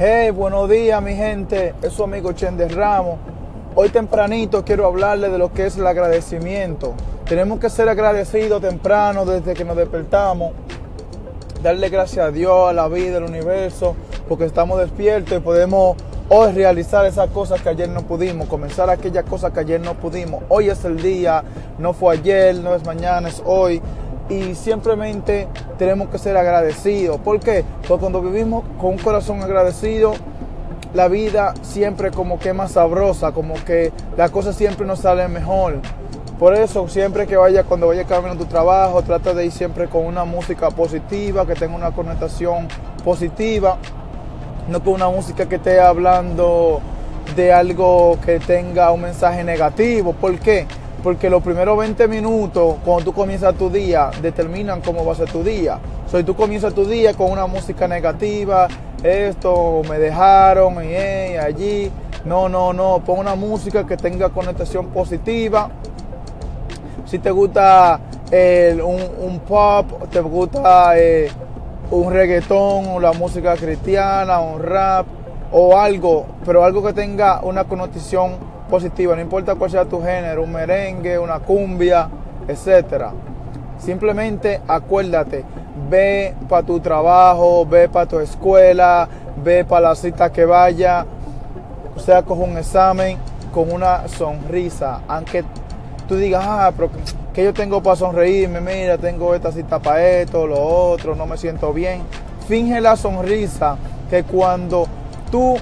Hey, buenos días mi gente, es su amigo Chen de Ramos. Hoy tempranito quiero hablarle de lo que es el agradecimiento. Tenemos que ser agradecidos temprano desde que nos despertamos. Darle gracias a Dios, a la vida, al universo, porque estamos despiertos y podemos hoy realizar esas cosas que ayer no pudimos, comenzar aquellas cosas que ayer no pudimos. Hoy es el día, no fue ayer, no es mañana, es hoy y simplemente tenemos que ser agradecidos. ¿Por qué? Porque cuando vivimos con un corazón agradecido, la vida siempre como que es más sabrosa, como que las cosas siempre nos salen mejor. Por eso siempre que vaya, cuando vaya camino a tu trabajo, trata de ir siempre con una música positiva, que tenga una connotación positiva, no con una música que esté hablando de algo que tenga un mensaje negativo. ¿Por qué? Porque los primeros 20 minutos, cuando tú comienzas tu día, determinan cómo va a ser tu día. Si tú comienzas tu día con una música negativa, esto, me dejaron, y allí. No, no, no, pon una música que tenga connotación positiva. Si te gusta un, pop, te gusta eh, un reggaetón, la música cristiana, un rap o algo, pero algo que tenga una connotación positiva, no importa cuál sea tu género, un merengue, una cumbia, etcétera. Simplemente acuérdate, ve para tu trabajo, ve para tu escuela, ve para la cita que vaya, o sea, coge un examen con una sonrisa, aunque tú digas, ah, pero que yo tengo para sonreírme, mira, tengo esta cita para esto, lo otro, no me siento bien. Finge la sonrisa que cuando tú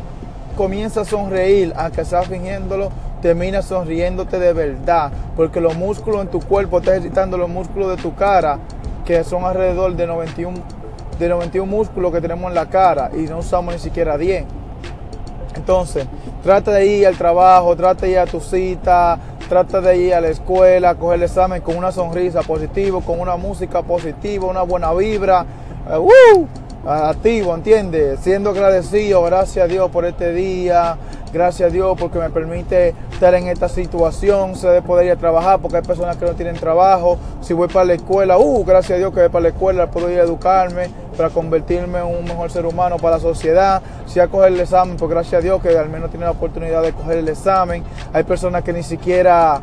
comienza a sonreír, aunque estás fingiéndolo, termina sonriéndote de verdad, porque los músculos en tu cuerpo están ejercitando los músculos de tu cara, que son alrededor de 91, de 91 músculos que tenemos en la cara y no usamos ni siquiera 10. Entonces, trata de ir al trabajo, trata de ir a tu cita, trata de ir a la escuela, coger el examen con una sonrisa positiva, con una música positiva, una buena vibra. Uh, activo, ¿entiendes? Siendo agradecido, gracias a Dios por este día, gracias a Dios porque me permite estar en esta situación, se de poder ir a trabajar, porque hay personas que no tienen trabajo, si voy para la escuela, uh, gracias a Dios que voy para la escuela, puedo ir a educarme para convertirme en un mejor ser humano para la sociedad, si a coger el examen, pues gracias a Dios que al menos tiene la oportunidad de coger el examen, hay personas que ni siquiera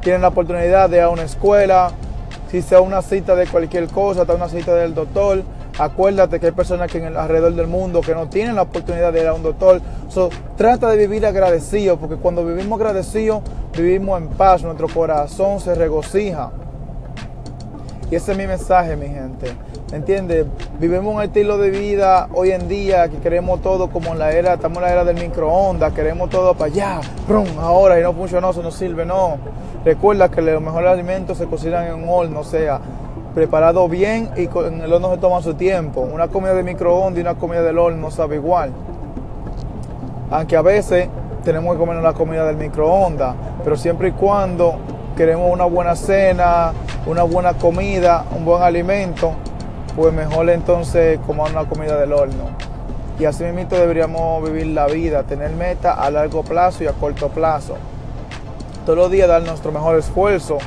tienen la oportunidad de ir a una escuela, si sea una cita de cualquier cosa, está una cita del doctor, Acuérdate que hay personas que en el, alrededor del mundo que no tienen la oportunidad de ir a un doctor. trata de vivir agradecido, porque cuando vivimos agradecidos, vivimos en paz, nuestro corazón se regocija. Y ese es mi mensaje, mi gente. ¿Me entiendes? Vivimos un estilo de vida hoy en día que queremos todo como en la era, estamos en la era del microondas, queremos todo para allá, brum, ahora y no funcionó, eso no sirve, no. Recuerda que los mejores alimentos se cocinan en un horno, o sea, preparado bien y con el horno se toma su tiempo. Una comida de microondas y una comida del horno sabe igual. Aunque a veces tenemos que comer la comida del microondas, pero siempre y cuando queremos una buena cena, una buena comida, un buen alimento, pues mejor entonces comer una comida del horno. Y así mismo deberíamos vivir la vida, tener meta a largo plazo y a corto plazo. Todos los días dar nuestro mejor esfuerzo.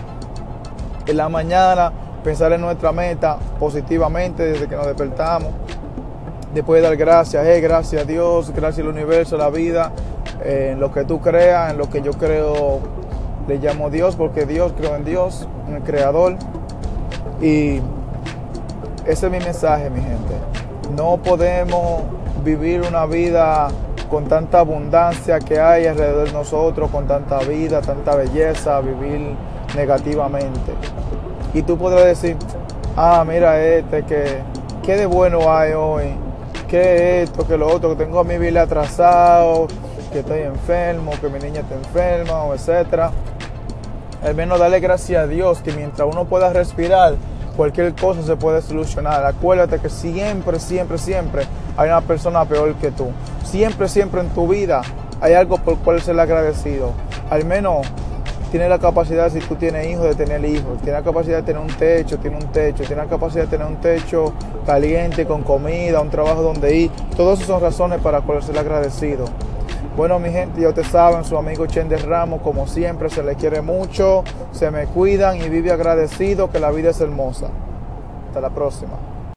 En la mañana pensar en nuestra meta positivamente desde que nos despertamos. Después de dar gracias, eh, gracias a Dios, gracias al universo, a la vida, eh, en lo que tú creas, en lo que yo creo, le llamo Dios, porque Dios creo en Dios, en el Creador. Y ese es mi mensaje, mi gente. No podemos vivir una vida con tanta abundancia que hay alrededor de nosotros, con tanta vida, tanta belleza, vivir negativamente. Y tú podrás decir, ah, mira este, que qué de bueno hay hoy, qué esto, que lo otro, que tengo a mi vida atrasado, que estoy enfermo, que mi niña está enferma, o etcétera. Al menos darle gracias a Dios que mientras uno pueda respirar, cualquier cosa se puede solucionar. Acuérdate que siempre, siempre, siempre hay una persona peor que tú. Siempre, siempre en tu vida hay algo por cual ser agradecido. Al menos tiene la capacidad, si tú tienes hijos, de tener hijos, tiene la capacidad de tener un techo, tiene un techo, tiene la capacidad de tener un techo caliente, con comida, un trabajo donde ir. Todas esas son razones para poder ser agradecido. Bueno, mi gente, ya ustedes saben, su amigo Chen de Ramos, como siempre, se le quiere mucho, se me cuidan y vive agradecido que la vida es hermosa. Hasta la próxima.